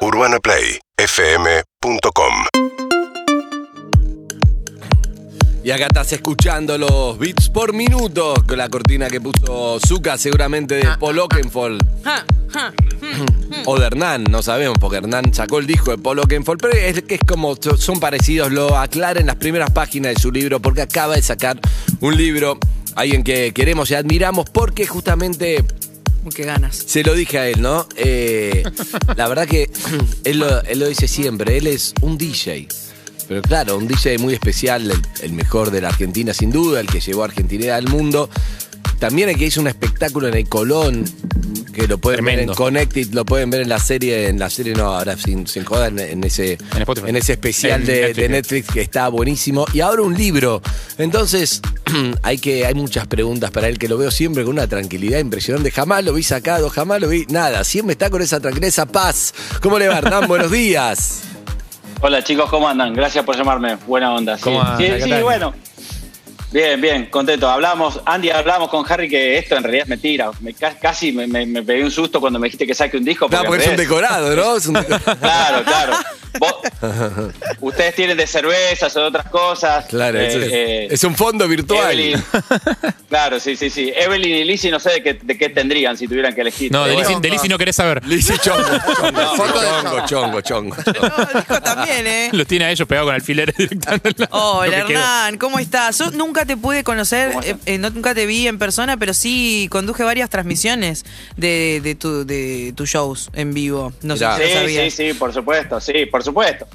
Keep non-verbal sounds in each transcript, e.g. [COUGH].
UrbanaPlayFM.com Y acá estás escuchando los beats por minuto con la cortina que puso Zuka, seguramente de Paul Oakenfold. O de Hernán, no sabemos, porque Hernán sacó el disco de Paul Oakenfold, pero es que es como son parecidos, lo aclara en las primeras páginas de su libro, porque acaba de sacar un libro, alguien que queremos y admiramos, porque justamente ganas. se lo dije a él, ¿no? Eh, la verdad que [CLEARS THROAT] él lo, dice siempre, él es un DJ. Pero claro, un DJ muy especial, el mejor de la Argentina sin duda, el que llevó a Argentina al mundo. También que hizo un espectáculo en el Colón, que lo pueden ver en Connected, lo pueden ver en la serie, en la serie no, ahora sin, sin joder, en, en ese, En ese especial En de, Netflix. de Netflix que está buenísimo. Y ahora un libro. Entonces, [CLEARS THROAT] hay que hay muchas preguntas para él que lo veo siempre con una tranquilidad impresionante. Jamás lo vi sacado, jamás lo vi nada. Siempre está con esa tranquilidad, esa paz. ¿Cómo le va, Hernán? [LAUGHS] Buenos días. Hola chicos, ¿cómo andan? Gracias por llamarme. Buena onda. Sí, ¿Cómo anda? sí, ¿Qué sí, tal? bueno. Bien, bien, contento. Hablamos, Andy, hablamos con Harry que esto en realidad es mentira. Me, ca- casi me, me- me pegué un susto cuando me dijiste que saque un disco. No, porque es un decorado, ¿no? Es un [LAUGHS] decorado. Claro, claro. Vos- [LAUGHS] ustedes tienen de cervezas o de otras cosas. Claro, Eh, es, eh, es un fondo virtual. Evelyn. [LAUGHS] Claro, sí, sí, sí. Evelyn y Lizzie no sé de qué, de qué tendrían si tuvieran que elegir. No, de bueno. Lizzy- de Lizzy no querés saber. Lizzy Chongo, chongo, No, chongo, chongo, chongo, chongo. No, el disco también, ¿eh? Los tiene a ellos pegados con alfileres directamente. Hola que quedó. Hernán, ¿cómo estás? Yo nunca te pude conocer, ¿Cómo eh, eh, no- nunca te vi en persona, pero sí conduje varias transmisiones de, de tu, de tus shows en vivo. No sé si Sí, sí, sabías. sí, por supuesto, sí, por supuesto.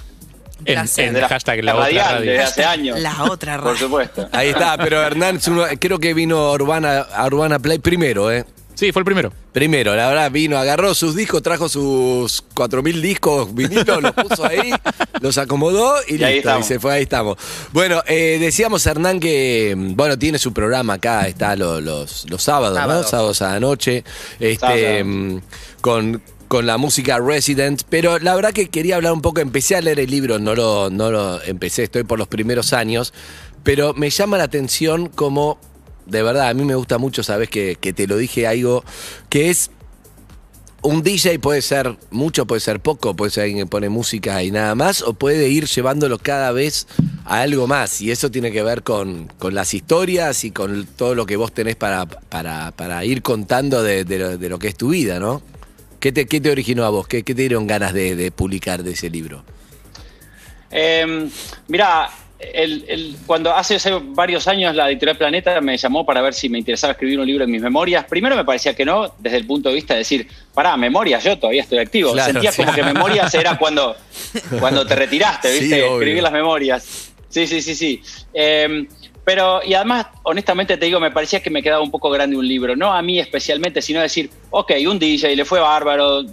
En, en De la- hashtag la, la otra radial, radio. desde hace años. La otra Por radio. supuesto. Ahí está, pero Hernán, creo que vino a Urbana, a Urbana Play primero, ¿eh? Sí, fue el primero. Primero, la verdad, vino, agarró sus discos, trajo sus 4.000 discos vinilos, los puso ahí, [LAUGHS] los acomodó y, Y ahí listo, y se fue, ahí estamos. Bueno, eh, decíamos Hernán que, bueno, tiene su programa acá, está lo- los, los sábados, ¿no? Sábados. Sábados a la noche, este, Sábados. mm, con, con la música Resident, pero la verdad que quería hablar un poco, empecé a leer el libro, no lo, no lo empecé, estoy por los primeros años, pero me llama la atención como, de verdad, a mí me gusta mucho, sabes que, que te lo dije algo, que es un DJ puede ser mucho, puede ser poco, puede ser alguien que pone música y nada más, o puede ir llevándolo cada vez a algo más. Y eso tiene que ver con, con las historias y con todo lo que vos tenés para, para, para ir contando de, de lo, que es tu vida, ¿no? ¿Qué te, qué te originó a vos? ¿Qué, qué te dieron ganas de, publicar de ese libro? Eh, mira, el- el- cuando hace, hace varios años la editorial Planeta me llamó para ver si me interesaba escribir un libro en mis memorias, primero me parecía que no, desde el punto de vista de decir, pará, memorias, yo todavía estoy activo. Claro, Sentía sí. como que memorias era cuando, [LAUGHS] cuando te retiraste, ¿viste? Escribir las memorias. Sí, sí, sí, sí. Eh, pero, y además, honestamente te digo, me parecía que me quedaba un poco grande un libro. No a mí especialmente, sino decir, ok, un DJ le fue bárbaro,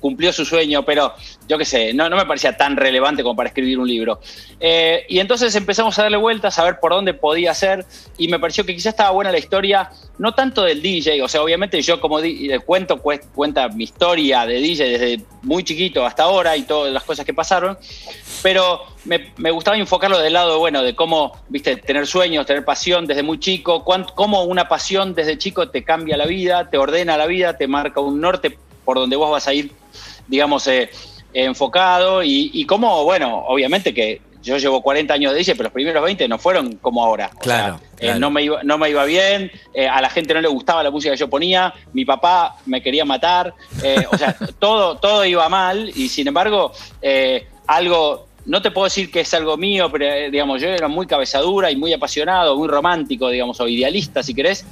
cumplió su sueño, pero yo qué sé, no, no me parecía tan relevante como para escribir un libro. Eh, y entonces empezamos a darle vueltas, a ver por dónde podía ser, y me pareció que quizás estaba buena la historia, no tanto del DJ, o sea, obviamente yo como eh, cuento, cuenta mi historia de DJ desde muy chiquito hasta ahora y todas las cosas que pasaron, pero me, me gustaba enfocarlo del lado, bueno, de cómo, viste, tener sueños, tener pasión desde muy chico, cómo una pasión desde chico te cambia la vida, te ordena la vida, te marca un norte por donde vos vas a ir, digamos, eh, enfocado y, y cómo, bueno, obviamente que yo llevo 40 años de DJ, pero los primeros 20 no fueron como ahora. O Claro, sea, eh, no, me iba, no me iba bien, eh, a la gente no le gustaba la música que yo ponía, mi papá me quería matar, eh, o sea, [LAUGHS] todo, todo iba mal y sin embargo, algo, no te puedo decir que es algo mío, pero digamos, yo era muy cabezadura y muy apasionado, muy romántico, digamos, o idealista si querés,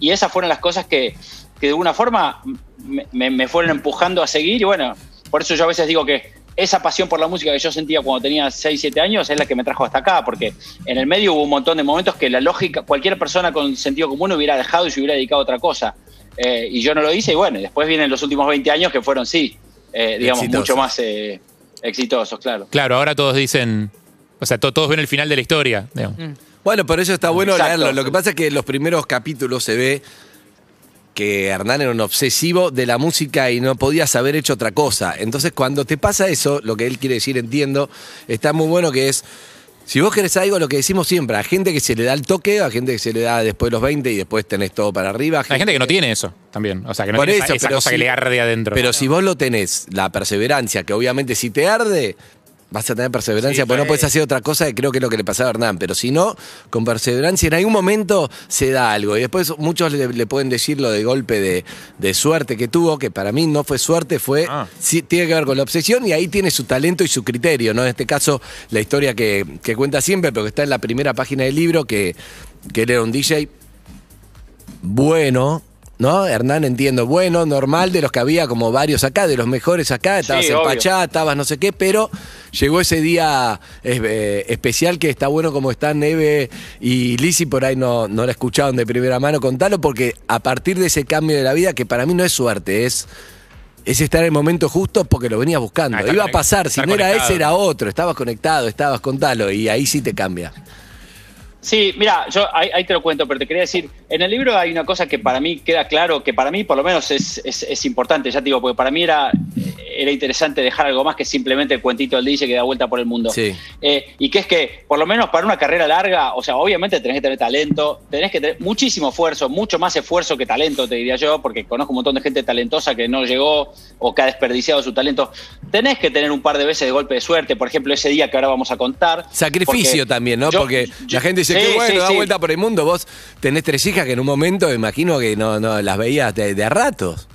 y esas fueron las cosas que, que de alguna forma me, me- me fueron empujando a seguir y bueno, por eso yo a veces digo que esa pasión por la música que yo sentía cuando tenía 6, 7 años es la que me trajo hasta acá, porque en el medio hubo un montón de momentos que la lógica, cualquier persona con sentido común hubiera dejado y se hubiera dedicado a otra cosa. Eh, y yo no lo hice y bueno, después vienen los últimos 20 años que fueron, sí, eh, digamos, Exitosos. mucho más eh, exitosos, claro. Claro, ahora todos dicen. O sea, to- todos ven el final de la historia. digamos. Bueno, por eso está bueno Exacto. leerlo. Lo que pasa es que en los primeros capítulos se ve que Hernán era un obsesivo de la música y no podías haber hecho otra cosa. Entonces, cuando te pasa eso, lo que él quiere decir, entiendo, está muy bueno que es. Si vos querés algo, lo que decimos siempre, a gente que se le da el toque, a gente que se le da después de los 20 y después tenés todo para arriba. Hay gente que no tiene eso también. O sea, que no Por tiene eso, esa, esa pero cosa si- que le arde adentro. Pero si vos lo tenés, la perseverancia, que obviamente si te arde, vas a tener perseverancia, Sí, porque no puedes hacer otra cosa que creo que es lo que le pasaba a Hernán. Pero si no, con perseverancia en algún momento se da algo. Y después muchos le, le pueden decir lo de golpe de, de suerte que tuvo, que para mí no fue suerte, fue Ah. sí, tiene que ver con la obsesión y ahí tiene su talento y su criterio. ¿no? En este caso, la historia que, que cuenta siempre, pero que está en la primera página del libro, que, que él era un DJ bueno, ¿no? Hernán entiendo, bueno, normal, de los que había como varios acá, de los mejores acá, estabas Sí, en. Pachá, estabas no sé qué, pero llegó ese día eh, eh, especial que está bueno como están Neve y Lizzy, por ahí no, no la escucharon de primera mano, contalo, porque a partir de ese cambio de la vida, que para mí no es suerte, es... Es estar en el momento justo porque lo venías buscando. Ah, Iba a pasar, si no era ese, era otro. Estabas conectado, estabas contalo y ahí sí te cambia. Sí, mira, yo ahí, ahí te lo cuento, pero te quería decir, en el libro hay una cosa que para mí queda claro, que para mí por lo menos es, es- es importante, ya te digo, porque para mí era, era interesante dejar algo más que simplemente el cuentito del DJ que da vuelta por el mundo. Sí. Eh, y que es que, por lo menos para una carrera larga, o sea, obviamente tenés que tener talento, tenés que tener muchísimo esfuerzo, mucho más esfuerzo que talento, te diría yo, porque conozco un montón de gente talentosa que no llegó o que ha desperdiciado su talento. Tenés que tener un par de veces de golpe de suerte, por ejemplo, ese día que ahora vamos a contar. Sacrificio también, ¿no? yo- Porque yo- la gente dice, sí, qué bueno, sí, da sí. vuelta por el mundo. Vos tenés tres hijas que en un momento, me imagino que no, no las veías de, de a ratos.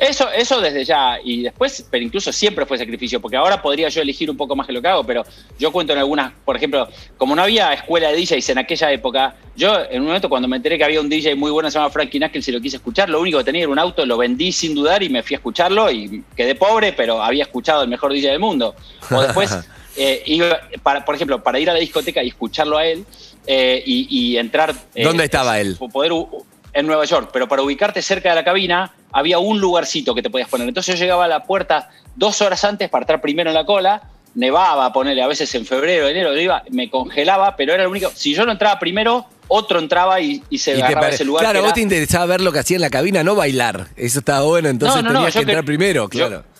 Eso, eso desde ya, y después, pero incluso siempre fue sacrificio, porque ahora podría yo elegir un poco más que lo que hago, pero yo cuento en algunas, por ejemplo, como no había escuela de DJs en aquella época, yo en un momento cuando me enteré que había un DJ muy bueno, se llama Frankie Knuckles, y lo quise escuchar, lo único que tenía era un auto, lo vendí sin dudar y me fui a escucharlo y quedé pobre, pero había escuchado el mejor DJ del mundo. O después, [LAUGHS] eh, iba, para, por ejemplo, para ir a la discoteca y escucharlo a él eh, y, y entrar... eh, ¿Dónde estaba él? Poder, en Nueva York, pero para ubicarte cerca de la cabina había un lugarcito que te podías poner. Entonces yo llegaba a la puerta dos horas antes para estar primero en la cola, nevaba, ponerle a veces en febrero, enero, yo iba, me congelaba, pero era el único. Si yo no entraba primero, otro entraba y, y se Y agarraba ese lugar. claro, vos era- te interesaba ver lo que hacía en la cabina, no bailar. Eso estaba bueno, entonces No, tenías que entrar primero, claro. Yo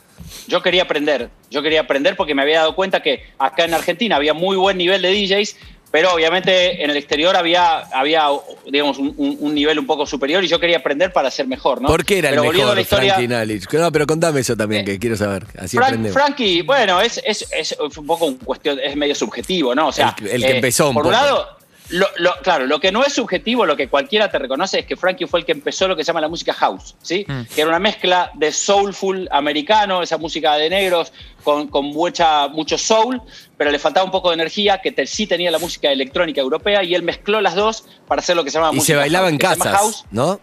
quería aprender, yo quería aprender porque me había dado cuenta que acá en Argentina había muy buen nivel de DJs, pero obviamente en el exterior había, había digamos, un, nivel un poco superior y yo quería aprender para ser mejor, ¿no? ¿Por qué era pero el mejor, la historia, Frankie Nalich? No, pero contame eso también, Eh, que quiero saber. Así Frank- aprendemos. Frankie, bueno, es, es, es un poco un cuestión, es medio subjetivo, ¿no? O sea, El- el que empezó un por un lado, lo, lo- claro, lo que no es subjetivo, lo que cualquiera te reconoce es que Frankie fue el que empezó lo que se llama la música house, ¿sí? Mm. Que era una mezcla de soulful americano, esa música de negros con, con mucha, mucho soul, pero le faltaba un poco de energía que te- sí tenía la música electrónica europea y él mezcló las dos para hacer lo que se llama y música se bailaba house, en casas, house. ¿no?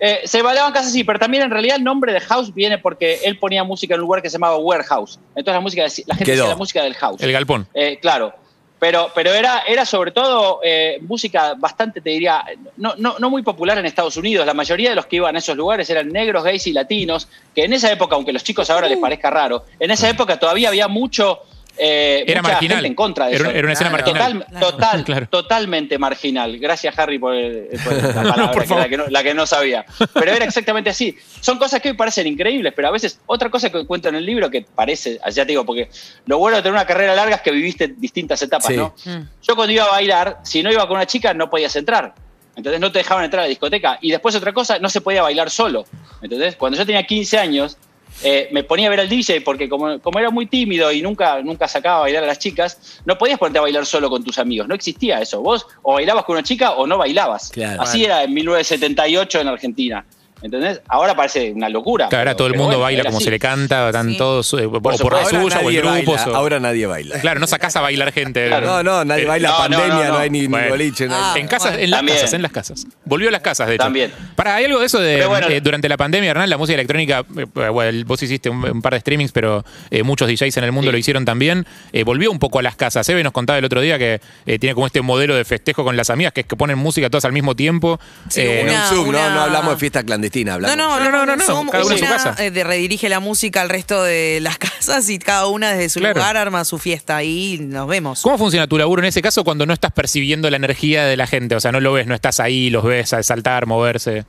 Eh, se bailaba en casa, sí, pero también en realidad el nombre de house viene porque él ponía música en un lugar que se llamaba warehouse. Entonces la música, de- la gente Quedó. decía la música del house. El galpón. Eh, claro. Pero, pero era, era sobre todo eh, música bastante, te diría, no, no, no muy popular en Estados Unidos. La mayoría de los que iban a esos lugares eran negros, gays y latinos, que en esa época, aunque a los chicos ahora les parezca raro, en esa época todavía había mucho... eh, Era mucha marginal. gente en contra de Era- eso. era una escena Claro. marginal. Total, total, [LAUGHS] Claro. totalmente marginal. Gracias, Harry, por, el- por la [LAUGHS] palabra, por que- la, que no, la que no sabía. Pero era exactamente así. Son cosas que hoy parecen increíbles, pero a veces otra cosa que cuento en el libro que parece, ya te digo, porque lo bueno de tener una carrera larga es que viviste distintas etapas, Sí. ¿no? Mm. Yo cuando iba a bailar, si no iba con una chica, no podías entrar. Entonces no te dejaban entrar a la discoteca. Y después otra cosa, no se podía bailar solo. Entonces, cuando yo tenía 15 años, eh, me ponía a ver al DJ porque como, como era muy tímido y nunca, nunca sacaba a bailar a las chicas, no podías ponerte a bailar solo con tus amigos. No existía eso. Vos o bailabas con una chica o no bailabas. Claro. Así era en 1978 en Argentina. ¿Entendés? Ahora parece una locura. Claro, ahora todo el mundo bueno, baila como así. se le canta, están Sí. todos eh, o por, la Ahora suya o nadie en grupos. baila, o- ahora nadie baila. Claro, no sacás a bailar gente. Claro. No, no, nadie Eh, baila no, pandemia, no, no, no. hay ni, boliche, no hay Ah. En casas, bueno. en las También. casas, en las casas. Volvió a las casas, de hecho. También. Para, hay algo de eso de eh, durante la pandemia, Hernán, la música electrónica, eh, bueno, vos hiciste un, un par de streamings, pero eh, muchos DJs en el mundo Sí. lo hicieron también. Eh, volvió un poco a las casas. Eve nos contaba el otro día que eh, tiene como este modelo de festejo con las amigas, que es que ponen música todas al mismo tiempo. Sí, Eh, En un Zoom, una- no, no hablamos de fiesta clandestina, No, hablamos. no, no, no, no, no. cada uno en su Una, casa. eh, de redirige la música al resto de las [LAUGHS] casas y cada una desde su Claro. lugar arma su fiesta y nos vemos. ¿Cómo funciona tu laburo en ese caso cuando no estás percibiendo la energía de la gente? O sea, no lo ves, no estás ahí, los ves a saltar, moverse.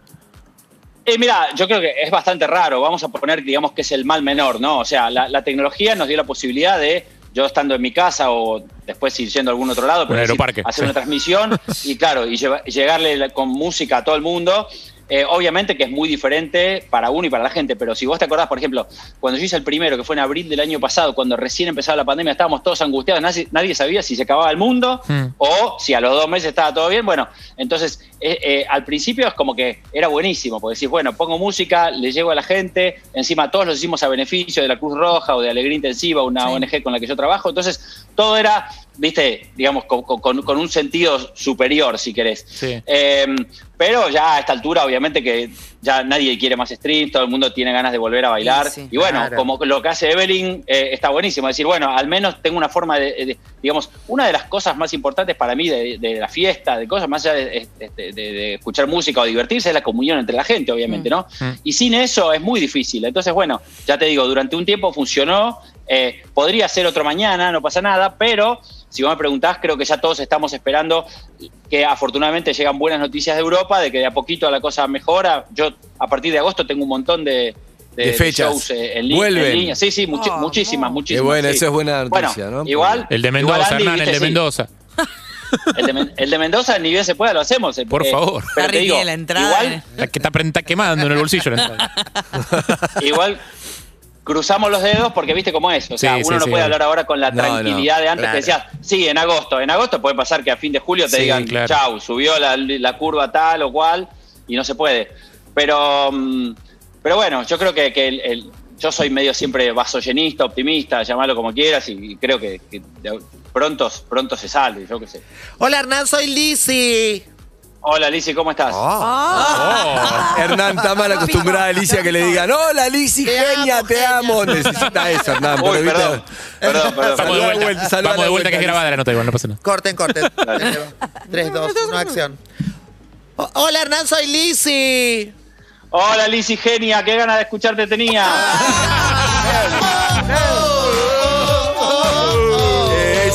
Eh, mira, yo creo que es bastante raro. Vamos a poner, digamos, que es el mal menor, ¿no? O sea, la, la tecnología nos dio la posibilidad de yo estando en mi casa o después ir yendo a algún otro lado, pero decir, aeroparque. hacer una [LAUGHS] transmisión y claro, y lleva- llegarle con música a todo el mundo. Eh, obviamente que es muy diferente para uno y para la gente, pero si vos te acordás, por ejemplo, cuando yo hice el primero, que fue en abril del año pasado, cuando recién empezaba la pandemia, estábamos todos angustiados, nadie, nadie sabía si se acababa el mundo Hmm. o si a los dos meses estaba todo bien. Bueno, entonces eh, eh, al principio es como que era buenísimo, porque decís, bueno, pongo música, le llego a la gente, encima todos lo hicimos a beneficio de la Cruz Roja o de Alegría Intensiva, una Sí. ONG con la que yo trabajo, entonces todo era, viste, digamos, con, con- con un sentido superior, si querés. Sí. Eh, pero ya a esta altura, obviamente que ya nadie quiere más stream, todo el mundo tiene ganas de volver a bailar. Sí, sí. y bueno, Claro. como lo que hace Evelyn eh, está buenísimo. decir, bueno, al menos tengo una forma de, de- digamos, una de las cosas más importantes para mí de, de la fiesta, de cosas más allá de, de- de- de escuchar música o divertirse, es la comunión entre la gente, obviamente, ¿no? Mm. Y sin eso es muy difícil. Entonces, bueno, ya te digo, durante un tiempo funcionó. eh, podría ser otro mañana, no pasa nada, pero si vos me preguntás, creo que ya todos estamos esperando que afortunadamente llegan buenas noticias de Europa, de que de a poquito la cosa mejora. Yo a partir de agosto tengo un montón de, De fechas. shows eh, en, li- Vuelven. en línea. Sí, sí, muchi- Oh, muchísimas, muchísimas. Qué bueno, sí. eso es buena Bueno, noticia, ¿no? Igual. El de igual, Mendoza, Andy, Hernán, el de sí. Mendoza. [LAUGHS] El de, el de Mendoza, ni bien se pueda, lo hacemos. eh, Por eh, favor. Pero te digo, la entrada. igual, La que está, está quemando en el bolsillo. la entrada. [LAUGHS] igual cruzamos los dedos porque viste cómo es. O sea, Sí, uno sí, no sí, puede hablar ahora con la No, tranquilidad de antes claro. que decías, sí, en agosto. En agosto puede pasar que a fin de julio te Sí, digan, claro. chau, subió la, la curva tal o cual y no se puede. Pero, mm, pero bueno, yo creo que, que el- el- yo soy medio siempre vasollenista, optimista, llamarlo como quieras y creo que, que de- pronto, pronto se sale, yo qué sé. Hola Hernán, soy Lizzy. Hola, Lizzy, ¿cómo estás? Oh. Hernán está mal acostumbrada a Alicia que le digan, hola Lizzy, genia, amo, te genia". amo. Necesita eso, Hernán. Uy, pero perdón, perdón, perdón. Vamos de vuelta. vuelta, Vamos de de vuelta que es vuelta, grabada la nota igual, no pasa nada. Corten, corten. 3, 2, 1, acción. Hola Hernán, soy Lizzy. Hola, Lizzy, genia, qué ganas de escucharte tenía. [LAUGHS]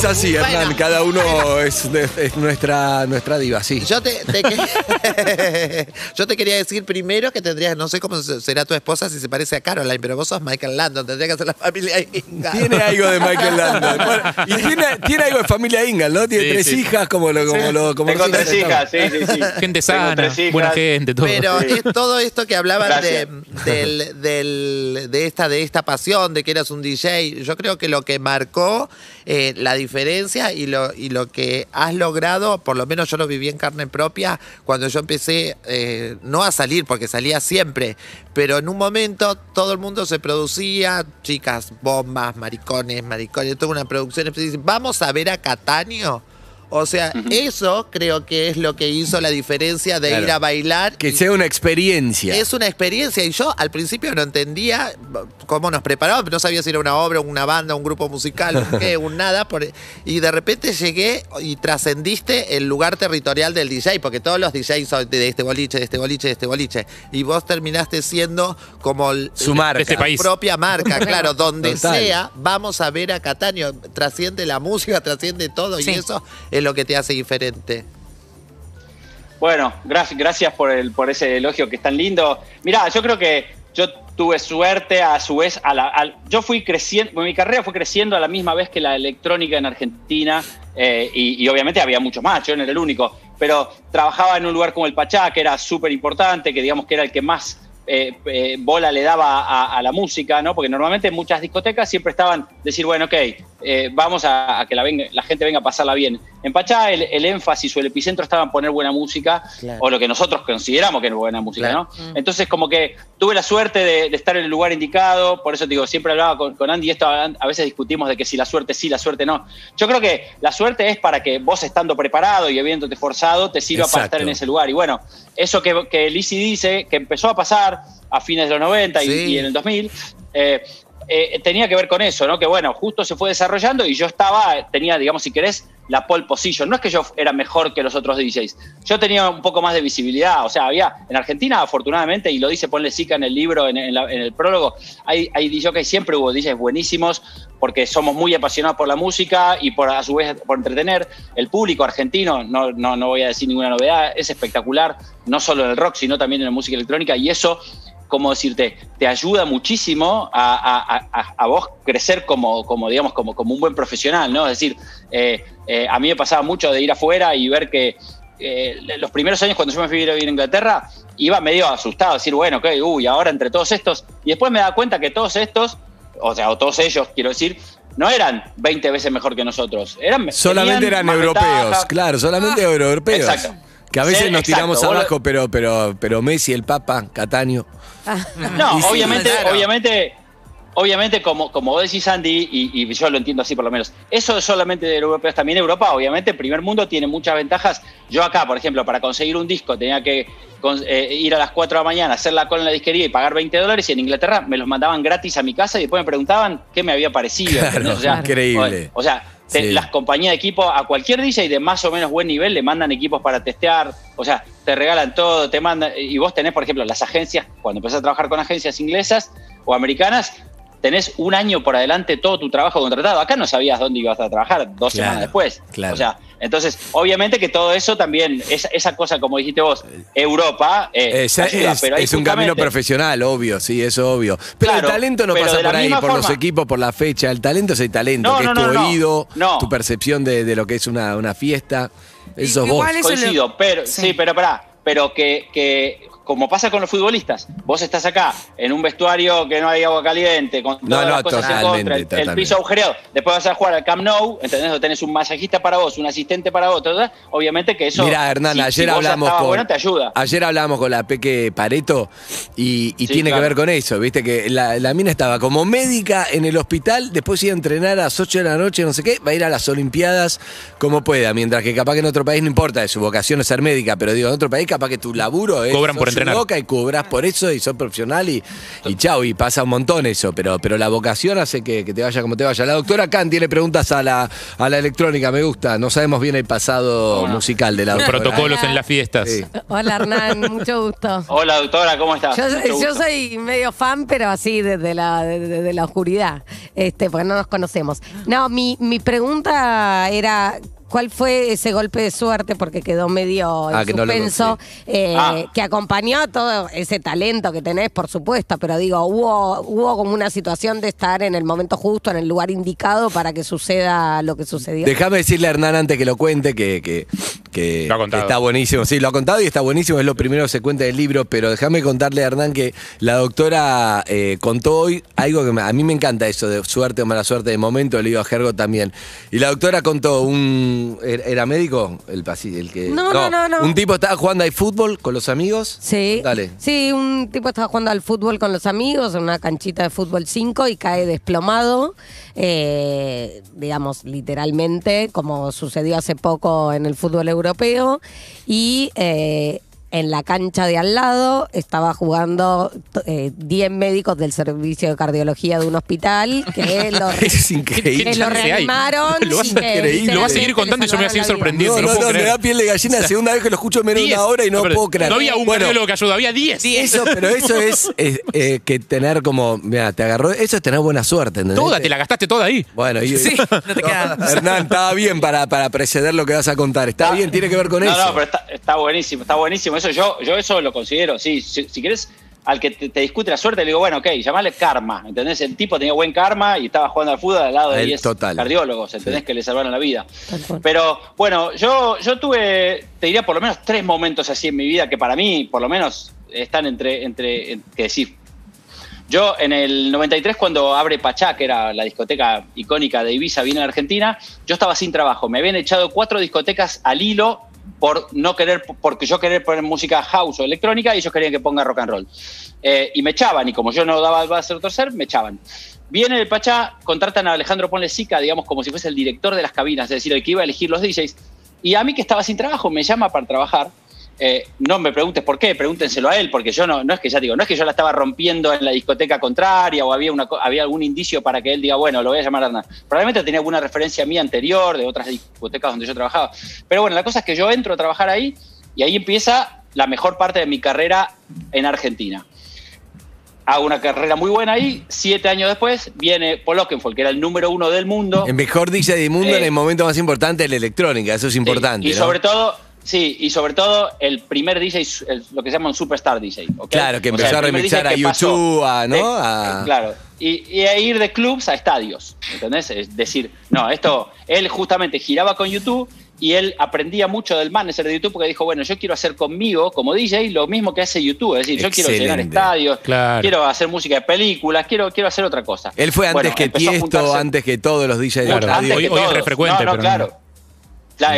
Es así, Hernán. Bueno. Cada uno es, es nuestra, nuestra diva, sí. Yo te, te que- [LAUGHS] yo te quería decir primero que tendrías, no sé cómo se- será tu esposa si se parece a Caroline, pero vos sos Michael Landon, tendría que ser la familia Ingalls. Tiene algo de Michael Landon. Bueno, y tiene, tiene algo de familia Ingalls, ¿no? Tiene Sí, tres sí. hijas como lo... Como lo como Tengo nosotros tres hijas, sí, sí, sí. [LAUGHS] Gente Tengo sana, tres hijas. buena gente, todo. Pero Sí. es todo esto que hablaban de, del- de, esta, de esta pasión, de que eras un DJ. Yo creo que lo que marcó eh, la diferencia y lo, y lo que has logrado, por lo menos yo lo viví en carne propia, cuando yo empecé, eh, no a salir, porque salía siempre, pero en un momento todo el mundo se producía, chicas, bombas, maricones, maricones, toda una producción. Vamos a ver a Cataño. O sea, eso creo que es lo que hizo la diferencia de Claro. ir a bailar. Que y- sea una experiencia. es una experiencia y yo al principio no entendía cómo nos preparaban, no sabía si era una obra, una banda, un grupo musical, un qué, un nada. por- y de repente llegué y trascendiste el lugar territorial del DJ, porque todos los DJs son de este boliche, de este boliche, de este boliche. Y vos terminaste siendo como el- Su marca. Este país. propia marca, [LAUGHS] claro, donde Total. sea, vamos a ver a Cataño. Trasciende la música, trasciende todo Sí. y eso es lo que te hace diferente. Bueno, gracias, por, el, por ese elogio que es tan lindo. Mirá, yo creo que yo tuve suerte a su vez. Yo fui creciendo, mi carrera fue creciendo a la misma vez que la electrónica en Argentina eh, y, y obviamente había muchos más, yo no era el único, pero trabajaba en un lugar como el Pachá, que era súper importante, que digamos que era el que más eh, eh, bola le daba a, a la música, ¿no? Porque normalmente en muchas discotecas siempre estaban decir, bueno, ok, eh, vamos a, a que la, venga- la gente venga a pasarla bien. En Pachá el, el énfasis o el epicentro estaba en poner buena música, Claro. o lo que nosotros consideramos que es buena música, Claro. ¿no? Entonces como que tuve la suerte de, de estar en el lugar indicado, por eso te digo, siempre hablaba con, con Andy, esto a, a veces discutimos de que si la suerte sí, la suerte no. Yo creo que la suerte es para que vos estando preparado y habiéndote forzado, te sirva para estar en ese lugar. Y bueno, eso que, que Lizzy dice, que empezó a pasar a fines de los 90 y, Sí. y en el 2000, eh, eh, tenía que ver con eso, ¿no? Que bueno, justo se fue desarrollando y yo estaba, tenía, digamos, si querés, la pole position. No es que yo era mejor que los otros DJs, yo tenía un poco más de visibilidad. O sea, había en Argentina, afortunadamente, y lo dice Ponle Sica en el libro, en, en la- en el prólogo, hay, hay DJs, siempre hubo DJs buenísimos porque somos muy apasionados por la música y por a su vez por entretener. El público argentino, no, no, no voy a decir ninguna novedad, es espectacular, no solo en el rock, sino también en la música electrónica y eso como decirte, te ayuda muchísimo a, a- a- a vos crecer como, como digamos, como, como un buen profesional, ¿no? Es decir, eh, eh, a mí me pasaba mucho de ir afuera y ver que eh, los primeros años cuando yo me fui a vivir a Inglaterra, iba medio asustado, decir, bueno, ok, uy, ahora entre todos estos, y después me da cuenta que todos estos, o sea, o todos ellos, quiero decir, no eran 20 veces mejor que nosotros, eran Solamente eran europeos, claro, solamente europeos. Exacto. Que a veces Sí, nos exacto. tiramos lo- abajo, pero, pero, pero Messi, el Papa, Cataño. [LAUGHS] No, sí, obviamente, claro. obviamente, obviamente, como, como vos decís, Andy, y, y yo lo entiendo así por lo menos, eso es solamente de europeos. También Europa, obviamente, el primer mundo tiene muchas ventajas. Yo acá, por ejemplo, para conseguir un disco tenía que con- eh, ir a las 4 de la mañana, hacer la cola en la disquería y pagar 20 dólares, y en Inglaterra me los mandaban gratis a mi casa y después me preguntaban qué me había parecido. Claro, ¿entendés? O sea, increíble. O, o sea, te- Sí. las compañías de equipo, a cualquier DJ de más o menos buen nivel le mandan equipos para testear, o sea, te regalan todo, te mandan, y vos tenés, por ejemplo, las agencias, cuando empezás a trabajar con agencias inglesas o americanas, tenés un año por adelante todo tu trabajo contratado. Acá no sabías dónde ibas a trabajar dos Claro, semanas después. claro. O sea, entonces, obviamente que todo eso también, esa, esa cosa, como dijiste vos, Europa, eh, Es, ayuda, es- pero es un camino profesional, obvio, sí, eso obvio. Pero Claro, el talento no pasa por ahí, por los equipos, por la fecha. El talento es el talento, No, que no, es tu no, oído, tu percepción de, de lo que es una, una fiesta. Eso vos. Coincido, pero Sí. sí, pero pará, pero que, que como pasa con los futbolistas, vos estás acá en un vestuario que no hay agua caliente, con No, todas no, las cosas en totalmente, contra, el, piso agujereado, después vas a jugar al Camp Nou, ¿entendés? O tenés un masajista para vos, un asistente para vos, eso, obviamente que eso, Mira, Hernán, si- ayer si hablamos con. bueno, te ayuda. Ayer hablamos con la Peque Pareto y, y Sí, tiene claro. que ver con eso, viste que la, la mina estaba como médica en el hospital, después iba a entrenar a las 8 de la noche, no sé qué, va a ir a las Olimpiadas como pueda, mientras que capaz que en otro país no importa, su vocación es ser médica, pero digo, en otro país capaz que tu laburo es Cobran por entrenar. y cobras por eso y sos profesional y, y chau, y pasa un montón eso, pero, pero la vocación hace que, que te vaya como te vaya. La doctora Khan tiene preguntas a la, a la electrónica, me gusta, no sabemos bien el pasado musical de la Los doctora. protocolos en las fiestas. Sí. Hola Hernán, mucho gusto. Hola, doctora, ¿cómo estás? Yo, soy medio fan, pero así desde la, desde la oscuridad, este, porque no nos conocemos. No, mi, mi pregunta era, ¿cuál fue ese golpe de suerte? Porque quedó medio en Ah, que no suspenso, eh, Ah. que acompañó todo ese talento que tenés, por supuesto, pero digo, hubo, hubo como una situación de estar en el momento justo, en el lugar indicado para que suceda lo que sucedió. Déjame decirle a Hernán antes que lo cuente que, que, que Lo ha contado. está buenísimo. Sí, lo ha contado y está buenísimo, es lo primero que se cuenta del libro, pero déjame contarle a Hernán que la doctora eh, contó hoy algo que me- a mí me encanta eso de suerte o mala suerte de momento, le digo a Gergo también. Y la doctora contó un... ¿Era médico? El que... No, no, no, no. Un tipo estaba jugando al fútbol con los amigos. Sí. Dale. Sí, un tipo estaba jugando al fútbol con los amigos en una canchita de fútbol 5 y cae desplomado, eh, digamos, literalmente, como sucedió hace poco en el fútbol europeo. Y eh, en la cancha de al lado estaba jugando eh, 10 médicos del servicio de cardiología de un hospital que [LAUGHS] lo, es increíble. que lo reanimaron. Lo vas a- que increíble. Lo vas a seguir contando y yo me voy a seguir sorprendiendo. No, no no, no, me da piel de gallina. La segunda vez que lo escucho en menos de una hora y no pero puedo creer. No había un Bueno, cardiólogo que ayudó, había 10. Eso, pero eso es, [LAUGHS] es, eh, que tener como, mira, te agarró, eso es tener buena suerte, ¿entendés? Toda, te la gastaste toda ahí. Bueno, y, Sí, [LAUGHS] no te queda. Hernán, estaba bien para, para preceder lo que vas a contar. Está bien, tiene que ver con no, eso. No, pero está, está buenísimo, está buenísimo. Eso yo, yo eso lo considero, sí. Si, si querés, al que te, te discute la suerte, le digo, bueno, ok, llamale karma, ¿entendés? El tipo tenía buen karma y estaba jugando al fútbol al lado de El 10 total. cardiólogos, ¿entendés? Sí. Que le salvaron la vida. Pero bueno, yo, yo tuve, te diría por lo menos tres momentos así en mi vida que para mí, por lo menos, están entre, entre, en- que decir. Yo en el 93 cuando abre Pachá, que era la discoteca icónica de Ibiza, vine a Argentina, yo estaba sin trabajo. Me habían echado cuatro discotecas al hilo por no querer, porque yo querer poner música house o electrónica y ellos querían que ponga rock and roll. Eh, y me echaban, y como yo no daba el base torcer, me echaban. Viene el Pachá, contratan a Alejandro Ponle Sica, digamos, como si fuese el director de las cabinas, es decir, el que iba a elegir los DJs. Y a mí que estaba sin trabajo, me llama para trabajar. Eh, no me preguntes por qué, pregúntenselo a él, porque yo no, no es que ya digo, no es que yo la estaba rompiendo en la discoteca contraria o había, una, había algún indicio para que él diga, bueno, lo voy a llamar a Hernán. Probablemente tenía alguna referencia mía anterior de otras discotecas donde yo trabajaba. Pero bueno, la cosa es que yo entro a trabajar ahí y ahí empieza la mejor parte de mi carrera en Argentina. Hago una carrera muy buena ahí. Siete años después viene Paul Oakenfold, que era el número uno del mundo. El mejor DJ del mundo Eh, en el momento más importante de la electrónica, eso es importante. y ¿no? sobre todo, Sí, y sobre todo el primer DJ, el- lo que se llama un superstar DJ. Claro, que O sea, empezó a remixar a YouTube, a, ¿no? de- A- Claro, y, y a ir de clubs a estadios, ¿entendés? Es decir, no, esto, él justamente giraba con YouTube y él aprendía mucho del manager de YouTube porque dijo, bueno, yo quiero hacer conmigo, como DJ, lo mismo que hace YouTube, es decir, yo quiero llenar Excelente. estadios, Claro. quiero hacer música de películas, quiero, quiero hacer otra cosa. Él fue antes Bueno, que Tiesto, juntarse- antes que todos los DJs de Claro. la radio. antes Hoy- que hoy es todos. re frecuente, No, no, pero claro. no.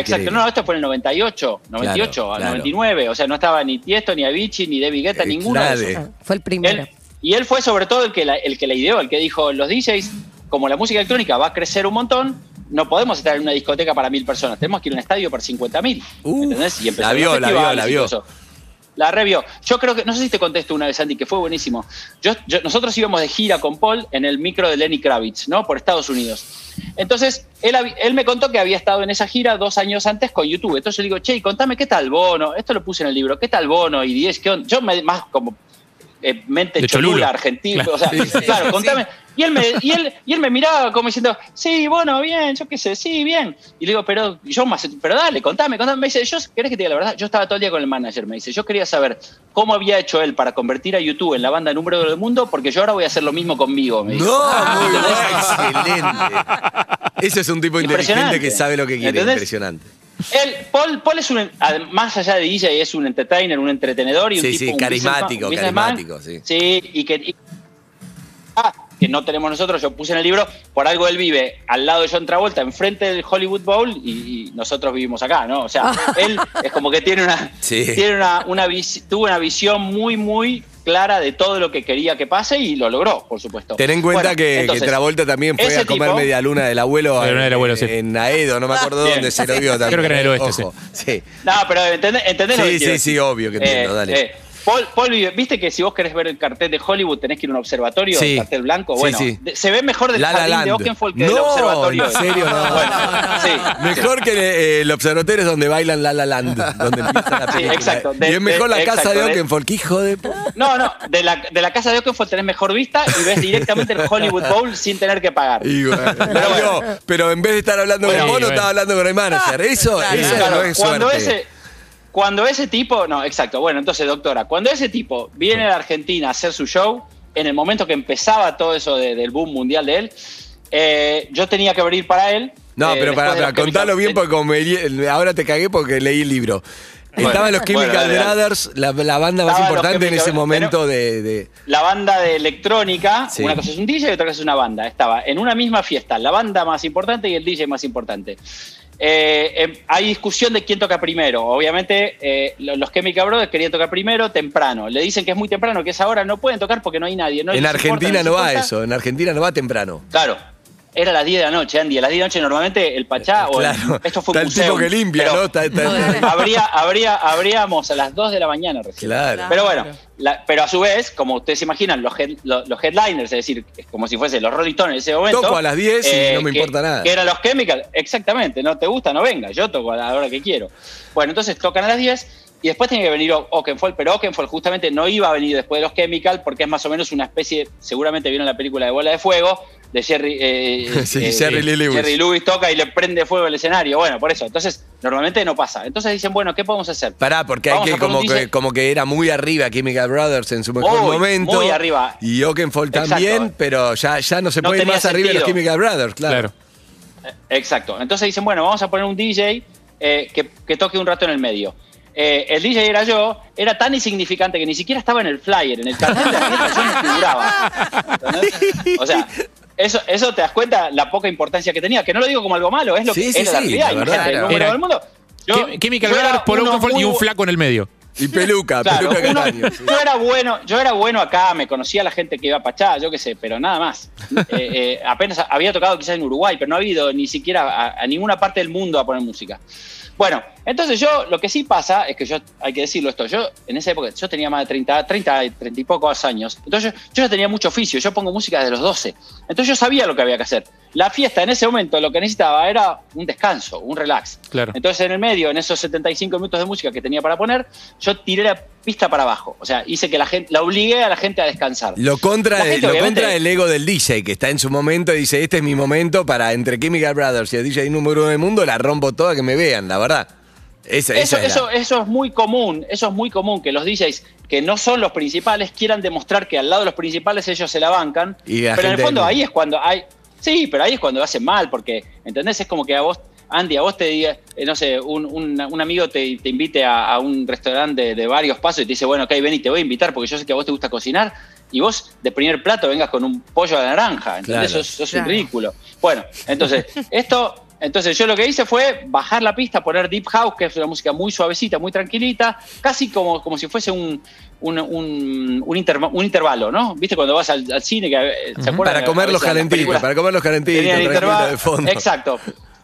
Exacto. No, esto fue en el 98, 98, Claro, al claro. 99. O sea, no estaba ni Tiesto, ni Avicii, ni David Guetta, Eh, ninguno de claro. esos. Ah, Fue el primero. Él- y él fue sobre todo el que, la, el que la ideó, el que dijo, los DJs, como la música electrónica va a crecer un montón, no podemos estar en una discoteca para mil personas, tenemos que ir a un estadio para 50 mil. Uh, ¿Entendés? Y empezó la vio, la vio, la vio. La revió. Yo creo que, no sé si te contesto una vez, Andy, que fue buenísimo. Nosotros íbamos de gira con Paul en el micro de Lenny Kravitz, ¿no? Por Estados Unidos. Entonces, él, él me contó que había estado en esa gira dos años antes con YouTube. Entonces yo le digo, che, contame qué tal Bono. Esto lo puse en el libro. ¿Qué tal Bono? Y 10, ¿qué onda? Yo me, más como eh, mente De cholulo. argentina. Claro. O sea, Sí, sí, claro, sí. contame. Y él, me, y, él, y él me miraba como diciendo, sí, bueno, bien, yo qué sé, sí, bien. Y le digo, pero yo más, pero dale, contame, contame. Me dice, yo, ¿querés que te diga la verdad? Yo estaba todo el día con el manager, me dice, yo quería saber cómo había hecho él para convertir a YouTube en la banda número uno del mundo, porque yo ahora voy a hacer lo mismo conmigo, me. No, muy bueno, excelente. Ese es un tipo inteligente Impresionante. que sabe lo que quiere, ¿Entendés? impresionante. Él, Paul, Paul es un, ad- más allá de DJ, es un entertainer, un entretenedor y un Sí, tipo sí, un carismático, carismático, sí. Sí, y que, y- ah, que no tenemos nosotros, yo puse en el libro, por algo él vive al lado de John Travolta, enfrente del Hollywood Bowl, y, y nosotros vivimos acá, ¿no? O sea, [LAUGHS] él es como que tiene una, Sí. tiene una, una tuvo una visión muy, muy clara de todo lo que quería que pase y lo logró, por supuesto. Ten en cuenta Bueno, que, entonces, que Travolta también fue a comer tipo- media luna del abuelo, Media luna del abuelo, sí. en Aedo, no me acuerdo Bien. dónde se lo vio también. Creo que era en el oeste, Ojo, sí. No, pero entendés, entendés lo Sí, que sí, quiero sí, obvio que entiendo, dale. Paul, Paul viste que si vos querés ver el cartel de Hollywood tenés que ir a un observatorio, Sí. el cartel blanco. Bueno, sí. se ve mejor del La de. Oakenfold que del No, observatorio. en serio, no. [LAUGHS] Bueno, sí. Mejor que eh, el observatorio es donde bailan La La Land, donde empieza la Sí, película. exacto. De- y es mejor de- la casa exacto, de Oakenfold, que hijo de... No, no, de la, de la casa de Oakenfold tenés mejor vista y ves directamente el Hollywood Bowl sin tener que pagar. Y bueno, Pero bueno. no, pero en vez de estar hablando con Bueno, el mono, bueno. estaba hablando con el manager. Eso, Claro, eso Claro, no es cuando suerte. ese cuando ese tipo, no, exacto, bueno, entonces doctora, cuando ese tipo viene a la Argentina a hacer su show, en el momento que empezaba todo eso de- del boom mundial de él, eh, yo tenía que abrir para él. No, eh, pero para, para contalo bien, porque como me- ahora te cagué porque leí el libro. Bueno, Estaban los Chemical. Brothers, la, la banda más importante en ese momento de, de- La banda de electrónica, Sí. una cosa es un DJ y otra cosa es una banda. Estaba en una misma fiesta, la banda más importante y el DJ más importante. Eh, em, hay discusión de quién toca primero. Obviamente, eh, lo- los Chemical Brothers querían tocar primero temprano. Le dicen que es muy temprano, que es ahora, no pueden tocar porque no hay nadie. No En Argentina no va eso, en Argentina no va temprano. Claro. Era a las 10 de la noche, Andy. A las 10 de la noche normalmente el Pachá o el- Claro, esto fue está un el tipo que limpia, ¿no? Está- está- Habría, habría, habríamos a las 2 de la mañana recién. Claro. Pero bueno, la- pero a su vez, como ustedes se imaginan, los, head- los, los headliners, es decir, es como si fuese los Rolling Stones en ese momento. eh, Toco a las 10 y no me que- importa nada. Que eran los Chemical, exactamente, no te gusta, no venga, yo toco a la hora que quiero. Bueno, entonces tocan a las 10 y después tiene que venir O- Oakenfold, pero Oakenfold justamente no iba a venir después de los Chemical porque es más o menos una especie, seguramente vieron la película de Bola de Fuego, de Jerry, eh, [LAUGHS] Sí, eh, Jerry Lee Lewis. Jerry Lewis toca y le prende fuego el escenario. Bueno, por eso. Entonces, normalmente no pasa. Entonces dicen, bueno, ¿qué podemos hacer? Pará, porque hay que como, que DJ. como que era muy arriba Chemical Brothers en su mejor Muy, momento. muy arriba. Y Oakenfold Exacto. también, pero ya, ya no se No puede ir más arriba de los. Chemical Brothers, claro. Claro. Exacto. Entonces dicen, bueno, vamos a poner un DJ eh, que, que toque un rato en el medio. Eh, el DJ era yo, era tan insignificante que ni siquiera estaba en el flyer, en el cartel de la yo no figuraba. [LAUGHS] ¿Entendés? O sea, eso, eso te das cuenta la poca importancia que tenía, que no lo digo como algo malo, es lo Sí, que sí, era la sí, realidad. la Imagínate, verdad, el era- número era- del mundo. Yo- Chem- Chemical yo era Brothers, Paul uno Oakenfold y muy un flaco en el medio. Y peluca, Claro, peluca uno- sí. yo era bueno, yo era bueno acá, me conocía la gente que iba a Pachá, yo qué sé, pero nada más. Eh, eh, apenas había tocado quizás en Uruguay, pero no ha ido ni siquiera a, a ninguna parte del mundo a poner música. Bueno, entonces yo, lo que sí pasa es que yo, hay que decirlo esto, yo en esa época, yo tenía más de 30, 30, 30 y pocos años, entonces yo, yo ya tenía mucho oficio, yo pongo música desde los 12, entonces yo sabía lo que había que hacer. La fiesta en ese momento lo que necesitaba era un descanso, un relax. Claro. Entonces en el medio, en esos 75 minutos de música que tenía para poner, yo tiré la pista para abajo, o sea, hice que la gente, la obligué a la gente a descansar. Lo contra, de- gente, lo obviamente- contra del ego del DJ, que está en su momento y dice, este es mi momento para entre Chemical Brothers y el DJ número uno del mundo, la rompo toda, que me vean, la verdad. Esa, Eso, esa eso, eso es muy común, eso es muy común, que los DJs que no son los principales quieran demostrar que al lado de los principales ellos se la bancan. Y la pero en el fondo ahí es cuando hay. Sí, pero ahí es cuando hacen mal, porque, ¿entendés? Es como que a vos, Andy, a vos te diga, eh, no sé, un, un- un amigo te, te invite a, a un restaurante de, de varios pasos y te dice, bueno, ok, ven y te voy a invitar porque yo sé que a vos te gusta cocinar. Y vos de primer plato vengas con un pollo a la naranja, ¿entendés? Claro. Sos, sos Claro. un ridículo. Bueno, entonces, [LAUGHS] esto entonces yo lo que hice fue bajar la pista, poner Deep House, que es una música muy suavecita, muy tranquilita, casi como, como si fuese un, un, un, un interva- un intervalo, ¿no? ¿Viste cuando vas al, al cine? Que, eh, ¿se acuerdan? Para comer los calentitos, para comer los calentitos, de fondo. Exacto.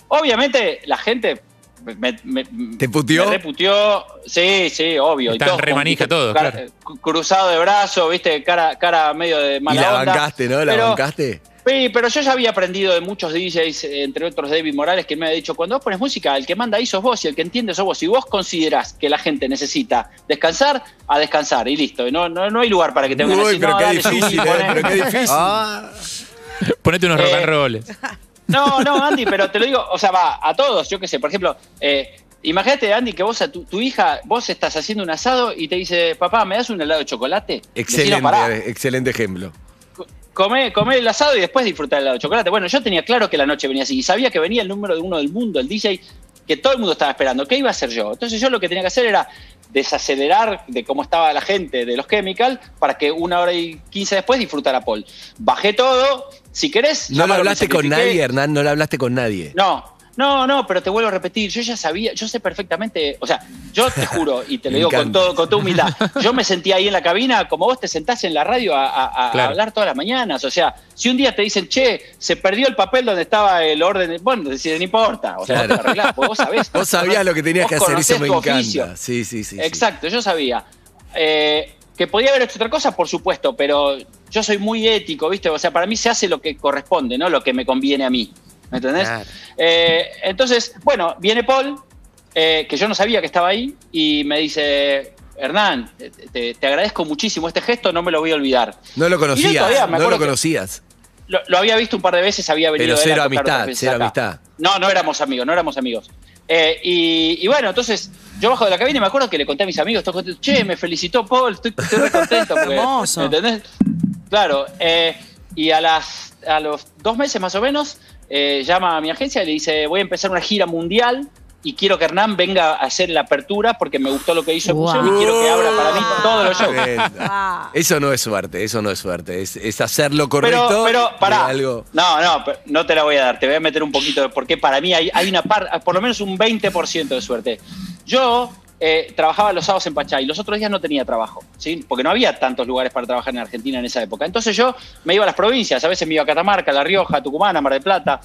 Obviamente la gente me, me- ¿Te puteó? Me reputió, sí, sí, obvio. Están y todos re con- manija viste, todos, cara- claro. cu- Cruzado de brazos, viste, cara, cara medio de Y mala la onda. bancaste, ¿no? ¿La Pero- bancaste? Sí, pero yo ya había aprendido de muchos DJs, eh, entre otros David Morales, que me ha dicho, cuando vos pones música, el que manda ahí sos vos y el que entiende sos vos. Si vos considerás que la gente necesita descansar, a descansar y listo. Y no, no, no hay lugar para que te vengan a Uy, decir, pero no, qué dale, difícil, poné". ¿eh? Pero qué difícil. Ah, [LAUGHS] Ponete unos Eh, rock and rolls. [LAUGHS] No, no, Andy, pero te lo digo, o sea, va, a todos, yo qué sé, por ejemplo, eh, imagínate, Andy, que vos a tu, tu hija, vos estás haciendo un asado y te dice, papá, ¿me das un helado de chocolate? Decí, "No, pará, Excelente, excelente ejemplo. Come, come el asado y después disfrutar el helado de chocolate. Bueno, yo tenía claro que la noche venía así y sabía que venía el número de uno del mundo, el DJ, que todo el mundo estaba esperando. ¿Qué iba a hacer yo? Entonces yo lo que tenía que hacer era desacelerar de cómo estaba la gente de los Chemical para que una hora y quince después disfrutara Paul. Bajé todo, si querés... No lo hablaste con nadie, Hernán, no lo hablaste con nadie. No, no, no, pero te vuelvo a repetir, yo ya sabía, yo sé perfectamente, o sea, yo te [LAUGHS] juro, y te lo digo con todo, con toda humildad, [LAUGHS] yo me sentía ahí en la cabina como vos te sentás en la radio a, a- a Claro. hablar todas las mañanas. O sea, si un día te dicen, che, se perdió el papel donde estaba el orden, bueno, decís, no importa, o sea, Claro. te arreglás, vos sabés. [LAUGHS] Vos sabías lo que tenías que hacer, eso me encanta. oficio. Sí, sí, sí. sí. Exacto, yo sabía. Eh, que podía haber hecho otra cosa, por supuesto, pero yo soy muy ético, ¿viste? O sea, para mí se hace lo que corresponde, no lo que me conviene a mí. ¿Me entendés? Claro. Eh, entonces, bueno, viene Paul, eh, que yo no sabía que estaba ahí, y me dice, Hernán, te, agradezco muchísimo este gesto, no me lo voy a olvidar. No lo conocías, no lo conocías. Lo, lo había visto un par de veces, había venido Pero él a cero tocar amistad, cero acá. amistad. No, no éramos amigos, no éramos amigos. Eh, y, y bueno, entonces yo bajo de la cabina y me acuerdo que le conté a mis amigos, che, me felicitó Paul, estoy, estoy muy contento. [LAUGHS] porque- Hermoso. ¿Entendés? Claro, eh, y a, las, a los dos meses más o menos, eh, llama a mi agencia y le dice, voy a empezar una gira mundial y quiero que Hernán venga a hacer la apertura porque me gustó lo que hizo en Wow. Museo y quiero que abra para mí todos los shows. Eso no es suerte, eso no es suerte. Es, es hacer lo correcto. Pero, pero, pará. algo. No, no, pero no te la voy a dar. Te voy a meter un poquito, de- porque para mí hay, hay una parte, por lo menos un 20% de suerte. Yo eh, trabajaba los sábados en Pachá y los otros días no tenía trabajo, ¿sí? Porque no había tantos lugares para trabajar en Argentina en esa época. Entonces yo me iba a las provincias, a veces me iba a Catamarca, La Rioja, Tucumán, a Mar del Plata.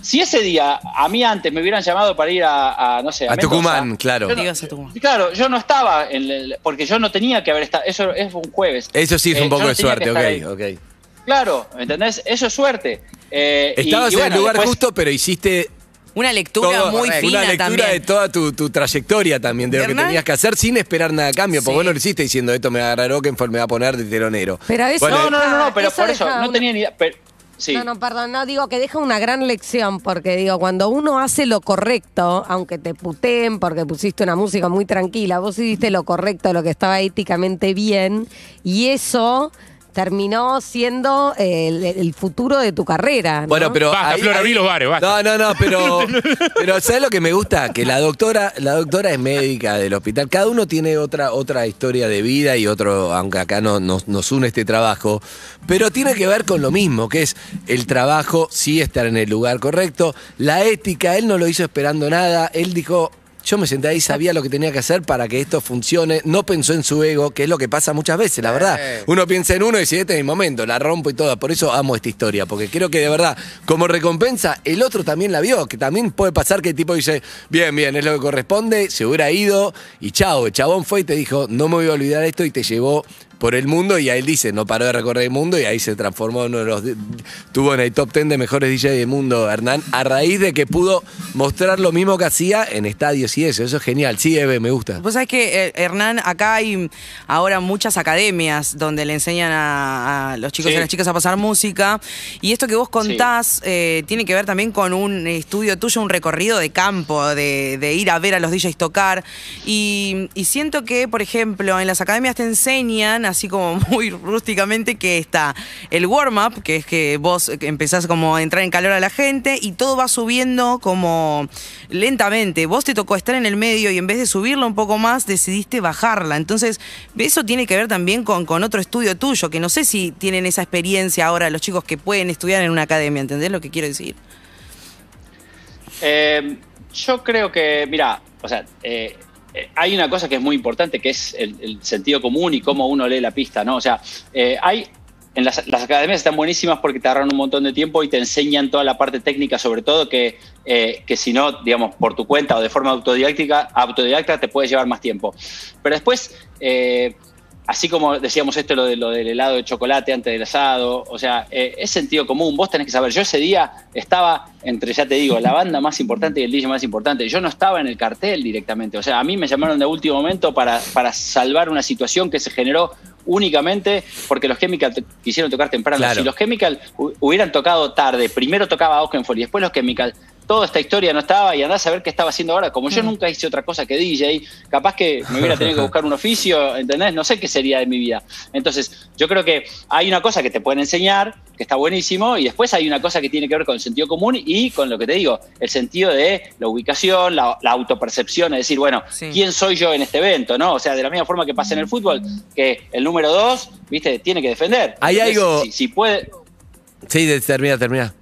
Si ese día, a mí antes, me hubieran llamado para ir a, a, no sé, a, A Mendoza, Tucumán, claro. yo no- Digas a Tucumán. Claro, yo no estaba, en el- porque yo no tenía que haber estado, eso es un jueves. Eso sí es Eh, un poco yo no de suerte, ahí. ok, ok. Claro, ¿entendés? Eso es suerte. Eh, y- Estabas y en bueno, el lugar después- justo, pero hiciste Una lectura todo- muy una fina lectura también. de toda tu, tu trayectoria también, de lo que tenías que hacer sin esperar nada a cambio. Porque vos no lo hiciste diciendo esto me agarraró que me va a poner de telonero. Pero eso Bueno, No, no, no, no, pero Eso por eso, no una- tenía ni idea. pero- sí. No, no, perdón, no digo que deja una gran lección, porque digo, cuando uno hace lo correcto, aunque te puteen porque pusiste una música muy tranquila, vos hiciste lo correcto, lo que estaba éticamente bien, y eso terminó siendo el, el futuro de tu carrera. ¿no? Bueno, pero. Basta, Flor, abrí los bares, basta. No, no, no, pero. [LAUGHS] pero ¿sabes lo que me gusta? Que la doctora, la doctora es médica del hospital. Cada uno tiene otra, otra historia de vida y otro, aunque acá no, nos, nos une este trabajo. Pero tiene que ver con lo mismo, que es el trabajo, sí estar en el lugar correcto. La ética, él no lo hizo esperando nada. Él dijo. Yo me senté ahí, sabía lo que tenía que hacer para que esto funcione. No pensó en su ego, que es lo que pasa muchas veces, la verdad. Eh. Uno piensa en uno y dice, este es mi momento, la rompo y todo. Por eso amo esta historia, porque creo que de verdad, como recompensa, el otro también la vio, que también puede pasar que el tipo dice, bien, bien, es lo que corresponde, se hubiera ido y chao. El chabón fue y te dijo, no me voy a olvidar esto y te llevó por el mundo y ahí dice, no paró de recorrer el mundo y ahí se transformó en uno de los. Tuvo en el top 10 de mejores DJ del mundo, Hernán, a raíz de que pudo mostrar lo mismo que hacía en estadios y eso. Eso es genial. Sí, Eve, me gusta. Vos sabés que, eh, Hernán, acá hay ahora muchas academias donde le enseñan a, a los chicos Sí. y a las chicas a pasar música. Y esto que vos contás eh, tiene que ver también con un estudio tuyo, un recorrido de campo, de, de ir a ver a los DJs tocar. Y, y siento que, por ejemplo, en las academias te enseñan, así como [LAUGHS] muy rústicamente, que está el warm-up, que es que vos empezás como a entrar en calor a la gente y todo va subiendo como lentamente. Vos te tocó estar en el medio y en vez de subirla un poco más, decidiste bajarla. Entonces, eso tiene que ver también con, con otro estudio tuyo, que no sé si tienen esa experiencia ahora los chicos que pueden estudiar en una academia, ¿entendés lo que quiero decir? Eh, yo creo que, mira, o sea, eh, hay una cosa que es muy importante, que es el, sentido común y cómo uno lee la pista, ¿no? O sea, eh, hay... En las, academias están buenísimas porque te agarran un montón de tiempo y te enseñan toda la parte técnica, sobre todo que, eh, que si no, digamos, por tu cuenta o de forma autodidáctica, autodidacta te puede llevar más tiempo. Pero después, eh, así como decíamos esto, lo, de, lo del helado de chocolate antes del asado, o sea, eh, es sentido común, vos tenés que saber, yo ese día estaba entre, ya te digo, la banda más importante y el DJ más importante, yo no estaba en el cartel directamente, o sea, a mí me llamaron de último momento para, para salvar una situación que se generó únicamente porque los Chemical quisieron tocar temprano. Claro. Si los Chemical hu- hubieran tocado tarde, primero tocaba Oakenfold y después los Chemical, toda esta historia no estaba y andás a ver qué estaba haciendo ahora. Como yo nunca hice otra cosa que DJ, capaz que me hubiera tenido que buscar un oficio, ¿entendés? No sé qué sería de mi vida. Entonces, yo creo que hay una cosa que te pueden enseñar, que está buenísimo, y después hay una cosa que tiene que ver con el sentido común y con lo que te digo, el sentido de la ubicación, la, la autopercepción, es decir, bueno, Sí. ¿quién soy yo en este evento? ¿no? O sea, de la misma forma que pasa en el fútbol, que el número dos, viste, tiene que defender. Hay Entonces, algo- Si, si puede. Sí, termina, termina.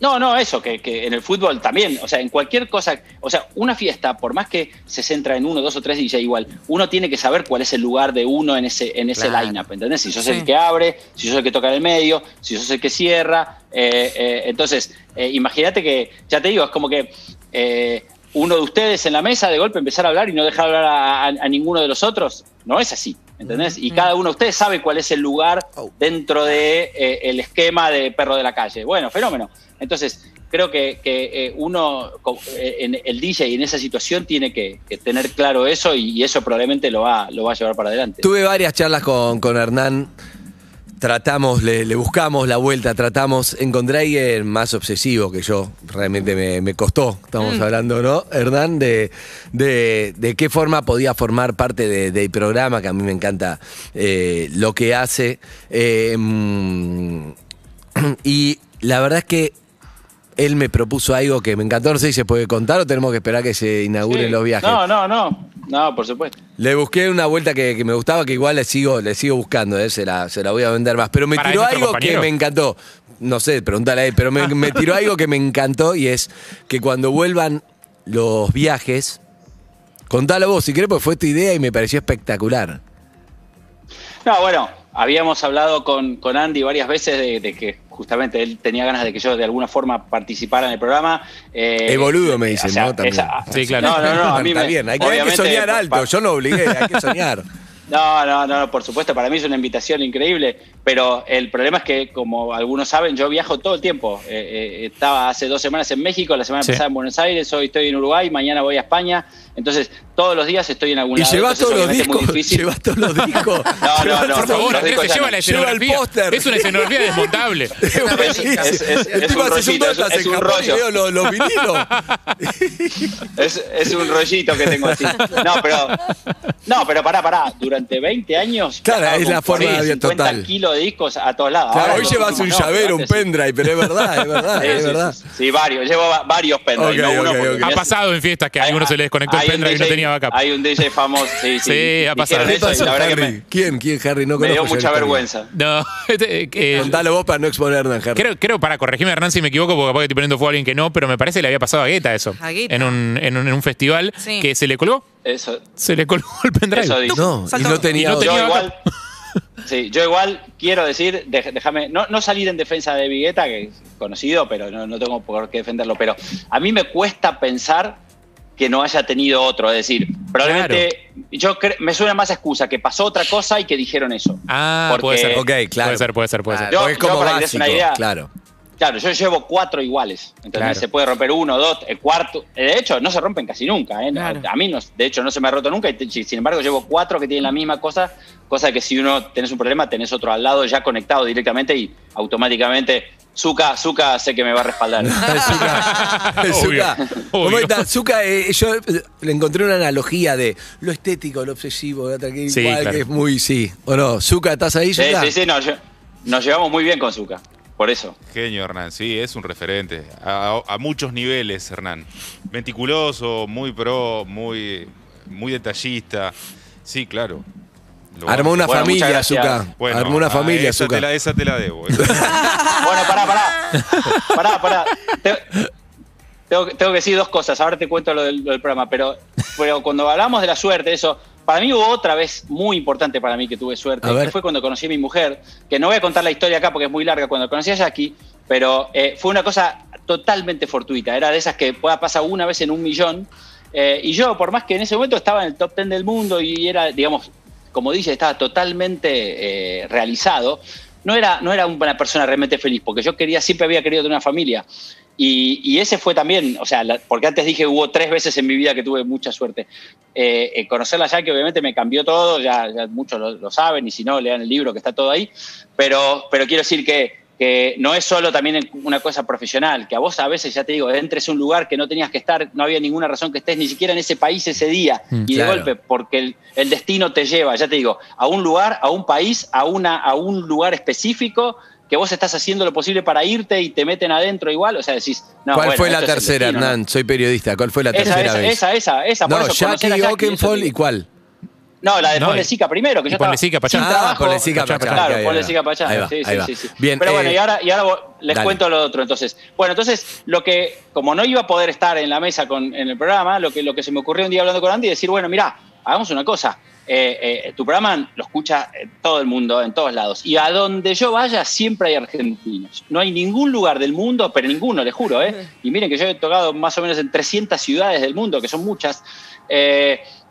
No, no, eso, que, que en el fútbol también, o sea, en cualquier cosa, o sea, una fiesta, por más que se centra en uno, dos o tres DJ igual, uno tiene que saber cuál es el lugar de uno en ese, en ese Claro. line-up, ¿entendés? Si sos Sí. el que abre, si sos el que toca en el medio, si sos el que cierra, eh, eh, entonces, eh, imagínate que, ya te digo, es como que eh, uno de ustedes en la mesa de golpe empezar a hablar y no dejar hablar a, a- a ninguno de los otros, no es así, ¿entendés? Y cada uno de ustedes sabe cuál es el lugar dentro de eh, el esquema de perro de la calle. Bueno, fenómeno. Entonces, creo que, que, eh, uno, eh, en el DJ en esa situación tiene que, que tener claro eso y, y eso probablemente lo va, lo va a llevar para adelante. Tuve varias charlas con, con Hernán. Tratamos, le, le buscamos la vuelta, tratamos. Encontré a alguien más obsesivo que yo. Realmente me, me costó, estamos hablando, ¿no? Hernán, de, de, de qué forma podía formar parte de- del programa, que a mí me encanta eh, lo que hace. Eh, mm, y la verdad es que él me propuso algo que me encantó. No sé si se puede contar o tenemos que esperar que se inauguren Sí. los viajes. No, no, no. No, por supuesto. Le busqué una vuelta que, que me gustaba, que igual le sigo, le sigo buscando, eh, se, la, se la voy a vender más. Pero me Para, tiró ¿es nuestro algo que me encantó. No sé, pregúntale a él, pero me, [LAUGHS] me tiró algo que me encantó y es que cuando vuelvan los viajes, contalo vos si querés, porque fue tu idea y me pareció espectacular. No, bueno, habíamos hablado con, con Andy varias veces de, de que justamente él tenía ganas de que yo de alguna forma participara en el programa. Eh, Es boludo, me o dicen, sea, ¿no? También. esa- Sí, claro. No, no, no. A mí Está me- bien, hay que, hay que soñar alto, yo no obligué, hay que soñar. [LAUGHS] No, no, no, por supuesto, para mí es una invitación increíble, pero el problema es que, como algunos saben, yo viajo todo el tiempo. Eh, eh, estaba hace dos semanas en México, la semana Sí. pasada en Buenos Aires, hoy estoy en Uruguay, mañana voy a España, entonces todos los días estoy en algún Y lado. llevas todos los discos, [LAUGHS] llevas todos los discos. No, no, no, Por favor, los no, Andrés, no, se no, lleva la no. Lleva el escenografía. póster. Es una escenografía desmontable. [LAUGHS] Es- un rollo. los, los vinilos. [LAUGHS] Es, es un rollito que tengo así. No, pero, no, pero pará, pará. Durante 20 años. Claro, es la forma 40, de- 50 total. kilos de discos a todos lados. Claro, Ahora hoy llevas un llavero, un pendrive, pero es verdad, es verdad, Sí, es sí, verdad. sí, sí, varios. Llevo va- varios pendrive, Ha pasado en fiestas que a Hay- alguno se le desconectó el pendrive y no DJ tenía backup. Hay un DJ famoso, sí, sí. Sí, ha pasado. Dijeron ¿Qué eso y pasó, la verdad que Harry? me, ¿Quién? ¿Quién, Harry? No me dio mucha vergüenza. No, [LAUGHS] este, eh, Contalo vos para no exponernos, Harry. Creo, creo, para corregirme, Hernán, si me equivoco, porque capaz que estoy poniendo fuego a alguien que no, pero me parece que le había pasado a Guetta eso. A Guetta. En un, en un, en un festival Sí. que se le colgó. Eso, Se le colgó el pendrive. eso dice. No, y no tenía Y no otro. tenía- yo igual, sí, yo igual quiero decir, déjame, no, no salir en defensa de Vigueta, que es conocido, pero no, no tengo por qué defenderlo, pero a mí me cuesta pensar que no haya tenido otro. Es decir, probablemente yo cre- me suena más a excusa que pasó otra cosa y que dijeron eso. Ah, Porque- puede ser. Ok, claro. Puede ser, puede ser, puede ser. Yo- es como yo para que una idea, claro. Claro, yo llevo cuatro iguales. Entonces Claro. se puede romper uno, dos, el cuarto. De hecho, no se rompen casi nunca. ¿eh? Claro. A mí, no, de hecho, no se me ha roto nunca. y sin embargo, llevo cuatro que tienen la misma cosa. Cosa que si uno tenés un problema, tenés otro al lado ya conectado directamente y automáticamente. Zuka, Zuka sé que me va a respaldar. [LAUGHS] Zuka, Zuka, [LAUGHS] ¿cómo está? Zuka, eh, yo eh, le encontré una analogía de lo estético, lo obsesivo, lo Sí, igual claro. que es muy, sí. ¿O no? Zuka, ¿estás ahí, Sí, Zuka? sí, sí, no, yo- nos llevamos muy bien con Zuka. Por eso. Genio, Hernán, sí, es un referente. A, a muchos niveles, Hernán. Meticuloso, muy pro, muy, muy detallista. Sí, claro. Lo Armó una Bueno, familia. Bueno, Armó una ah, familia, esa Zuka. te, la, esa te la debo. [LAUGHS] Bueno, pará, pará. Pará, pará. Te- Tengo, tengo que decir dos cosas. Ahora te cuento lo del, lo del programa. Pero, pero cuando hablamos de la suerte, eso. Para mí hubo otra vez muy importante para mí que tuve suerte, A ver. que fue cuando conocí a mi mujer, que no voy a contar la historia acá porque es muy larga, cuando conocí a Jackie, pero eh, fue una cosa totalmente fortuita, era de esas que pueda pasar una vez en un millón, eh, y yo, por más que en ese momento estaba en el top 10 del mundo y era, digamos, como dice, estaba totalmente eh, realizado, no era, no era una persona realmente feliz, porque yo quería, siempre había querido tener una familia. Y, ese fue también, o sea, porque antes dije hubo tres veces en mi vida que tuve mucha suerte. Eh, eh, conocerla ya que obviamente me cambió todo, ya, muchos lo, lo saben, y si no, lean el libro que está todo ahí. Pero, pero quiero decir que, que no es solo también una cosa profesional, que a vos a veces, ya te digo, entres a un lugar que no tenías que estar, no había ninguna razón que estés ni siquiera en ese país ese día, y claro. de golpe, porque el, el destino te lleva, ya te digo, a un lugar, a un país, a, una, a un lugar específico que vos estás haciendo lo posible para irte y te meten adentro igual, o sea, decís, no, ¿Cuál bueno, fue la tercera, destino, ¿no? Hernán? Soy periodista. ¿Cuál fue la Esa, tercera esa, vez? esa, esa, esa, por no, eso, conocer Jackie Oakenfold eso- y cuál? No, la de No, Ponle Sica primero, que yo Ponle estaba Sica Pachá. sin Ah, trabajo. Ponle Sica Pachá, Pachá. Claro, ahí ponle va, sí, sí, sí, sí. Bien, Pero bueno, eh, y ahora, y ahora vo- les dale. cuento lo otro. Entonces, bueno, entonces, lo que, como no iba a poder estar en la mesa con, en el programa, lo que, lo que se me ocurrió un día hablando con Andy, decir, bueno, mira, hagamos una cosa. Eh, eh, tu programa lo escucha todo el mundo, en todos lados. Y a donde yo vaya, siempre hay argentinos. No hay ningún lugar del mundo, pero ninguno, les juro, ¿eh? Y miren que yo he tocado más o menos en 300 ciudades del mundo, que son muchas.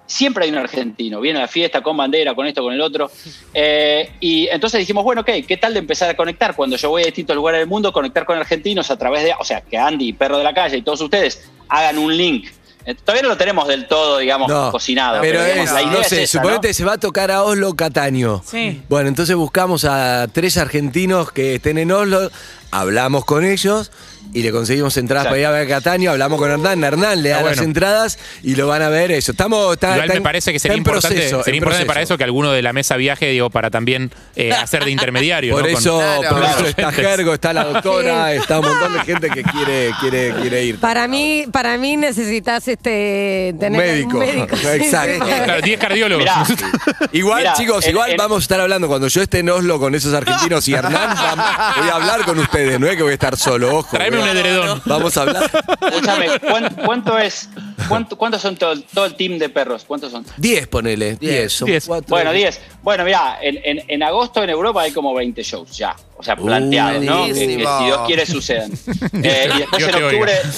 Siempre hay un argentino, viene a la fiesta con bandera, con esto, con el otro. Eh, y entonces dijimos, bueno, ok, ¿qué tal de empezar a conectar? Cuando yo voy a distintos lugares del mundo, conectar con argentinos a través de, o sea, que Andy, Perro de la Calle y todos ustedes hagan un link. Eh, Todavía no lo tenemos del todo, digamos, No, cocinado. pero digamos, es, la idea no es sé, suponete se va a tocar a Oslo, Cataño. Sí. Bueno, entonces buscamos a tres argentinos que estén en Oslo, hablamos con ellos y le conseguimos entradas Exacto. para ir a ver a Cataño, hablamos con Hernán, Hernán le da Ah, las entradas y lo van a ver eso. Estamos, está, Igual está me en- parece que está sería en importante, proceso, sería en importante para eso que alguno de la mesa viaje, digo, para también eh, hacer de intermediario. Por eso, Claro, por claro. eso está Gergo, está la doctora, está un montón de gente que quiere, quiere, quiere ir. Para mí, para mí necesitas este tener médico. un médico. [LAUGHS] Exacto. Claro, 10 cardiólogos. Mirá, Igual, Mirá, chicos, igual vamos a estar hablando. Cuando yo esté en Oslo con esos argentinos y Hernán, [LAUGHS] voy a hablar con ustedes. No es que voy a estar solo, ojo. Un edredón. Vamos a hablar. escúchame, ¿cuán- ¿cuánto es? cuánto- ¿Cuántos son todo, todo el team de perros? ¿Cuántos son? 10, ponele. 10. son Diez. cuatro. Bueno, 10. Bueno, mira, en, en- en agosto en Europa hay como 20 shows ya. O sea, Uh, planteados, ¿no? Que, que si Dios quiere sucedan. Eh, y después en octubre. oiga.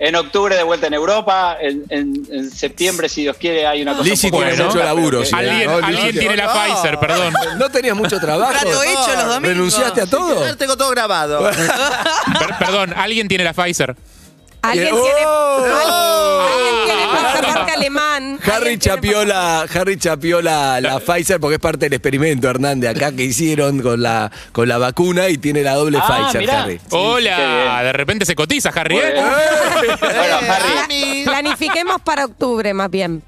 En octubre de vuelta en Europa, en, en- en septiembre, si Dios quiere, hay una cosa. Poco tiene mucho laburo, sí. Alguien, No, alguien tiene la no. Pfizer, perdón. [LAUGHS] ¿No tenías mucho trabajo? Trato hecho los domingos. ¿Renunciaste a todo? Tengo todo grabado. [LAUGHS] Per- perdón, alguien tiene la Pfizer. Alguien ¡Oh! tiene, ¡Oh! alguien tiene pasaporte alemán. Harry Alguien tiene chapió, la, Harry chapió la, Pfizer porque es parte del experimento, Hernán, de acá que hicieron con la, con la vacuna y tiene la doble Ah, Pfizer, mirá. Harry. Hola, de repente se cotiza, Harry. ¿eh? bien. Bueno, [LAUGHS] Harry, Mami. Planifiquemos para octubre, más bien.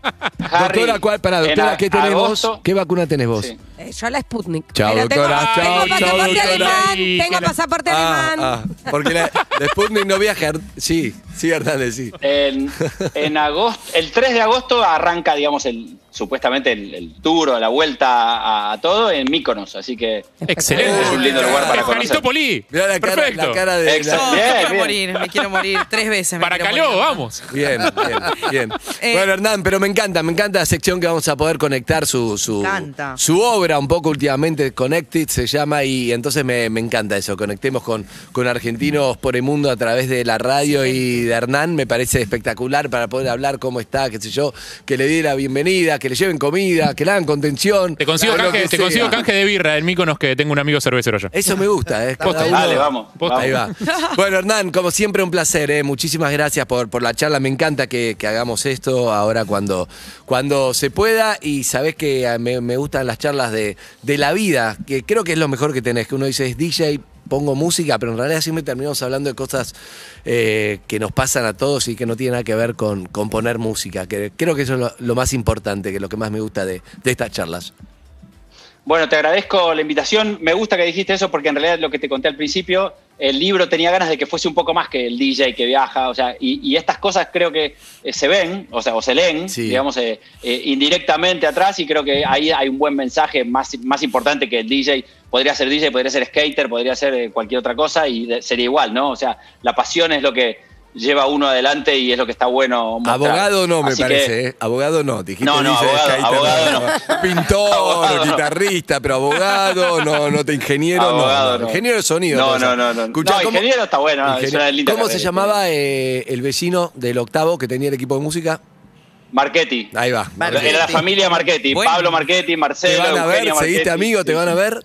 Harry, doctora, ¿cuál, para, en doctora, a- ¿qué tenemos? agosto- ¿Qué vacuna tenés vos? Sí. Eh, yo la Sputnik. Chao, Pero tengo- doctora. Tengo, Chao, chao, pasaporte doctora. alemán. Tengo la- pasaporte Ah, alemán. ah, porque la, la Sputnik no viaja. Sí, sí, Hernández, sí. En, en agosto, el 3 de agosto arranca, digamos, el, supuestamente el, el tour o la vuelta a, a todo en Míconos, así que Excelente. es un lindo lugar para conocer. Aristópoli. Mirá la cara, Perfecto. la cara de. Exacto. Me quiero morir, me quiero morir tres veces. me Para Caló, morir. vamos. Bien, bien, bien. [LAUGHS] Eh, bueno, Hernán, pero me encanta, me encanta la sección que vamos a poder conectar su, su, encanta. su obra un poco últimamente, Connected se llama, y entonces me, me encanta eso. Conectemos con, con argentinos por el mundo a través de la radio y de Hernán, me parece espectacular para poder hablar cómo está, qué sé yo, que le dé la bienvenida, que le lleven comida, que le hagan contención. Te consigo, canje, te consigo canje de birra en Míconos que tengo un amigo cervecero yo. Eso me gusta, ¿eh? Posta, Dale, vamos. Posta. Ahí va. [LAUGHS] [LAUGHS] Bueno, Hernán, como siempre, un placer. ¿eh? Muchísimas gracias por, por la charla. Me encanta que, que hagamos esto ahora cuando, cuando se pueda. Y sabés que eh, me, me gustan las charlas de, de la vida, que creo que es lo mejor que tenés. Que uno dice es DJ, pongo música, pero en realidad siempre terminamos hablando de cosas eh, que nos pasan a todos y que no tienen nada que ver con, con poner música. Que creo que eso es lo, más importante, que es lo que más me gusta de, de estas charlas. Bueno, te agradezco la invitación. Me gusta que dijiste eso porque en realidad lo que te conté al principio, el libro tenía ganas de que fuese un poco más que el DJ que viaja, o sea, y, y estas cosas creo que eh, se ven, o sea, o se leen, Sí. digamos, eh, eh, indirectamente atrás y creo que ahí hay un buen mensaje más, más importante que el DJ. Podría ser DJ, podría ser skater, podría ser cualquier otra cosa y sería igual, ¿no? O sea, la pasión es lo que lleva uno adelante y es lo que está bueno. mostrar. Abogado no, me Así que- parece, ¿eh? Abogado no, dijiste No, no, abogado- no. Pintor, [LAUGHS] Abogado no. guitarrista, pero abogado, no, no te ingeniero, no, Abogado no. no. Ingeniero de sonido. No, no, no, no. Escuchá, No, ¿cómo- ingeniero está bueno, ingeniero- una linda ¿Cómo se llamaba eh, el vecino del octavo que tenía el equipo de música? Marchetti. Ahí va. Marchetti. Era la familia Marchetti. Bueno. Pablo Marchetti, ¿Te Marcelo, van a ver? ¿Seguiste Marchetti. amigo? ¿Te van a ver?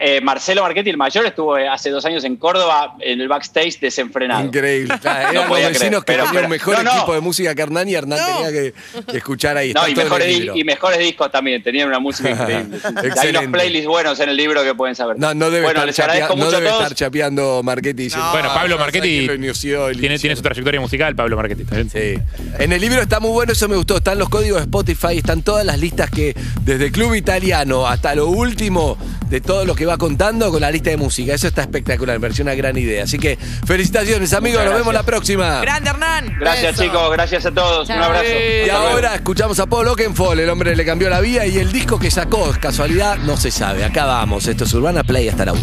Eh, Marcelo Marchetti, el mayor, estuvo eh, hace dos años en Córdoba en el backstage desenfrenado. Increíble. Claro, [LAUGHS] No eran los vecinos creer, que pero- tenían mejor no, no. equipo de música que Hernán y Hernán tenía que, que escuchar ahí. No, y mejores, y discos también, tenían una música [LAUGHS] increíble. Hay unos playlists buenos en el libro que pueden saber. No, no debe, bueno, estar, les chapea- agradezco no mucho debe a todos. estar chapeando Marchetti diciendo, Bueno, "Ah, Pablo Marchetti quién lo inició", y Tiene, tiene su trayectoria musical, Pablo Marchetti. Sí. En el libro está muy bueno, eso me gustó. Están los códigos de Spotify, están todas las listas que, desde Club Italiano hasta lo último de todo lo que va contando con la lista de música. Eso está espectacular, me pareció una gran idea. Así que felicitaciones, amigos. Nos vemos la próxima. Grande Hernán. Gracias, Beso. chicos. Gracias a todos. Un abrazo. Y Hasta luego. ahora escuchamos a Paul Oakenfold, el hombre le cambió la vida y el disco que sacó, casualidad, no se sabe. Acá vamos, esto es Urbana Play hasta la 1.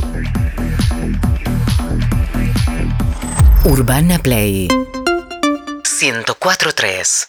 Urbana Play 104.3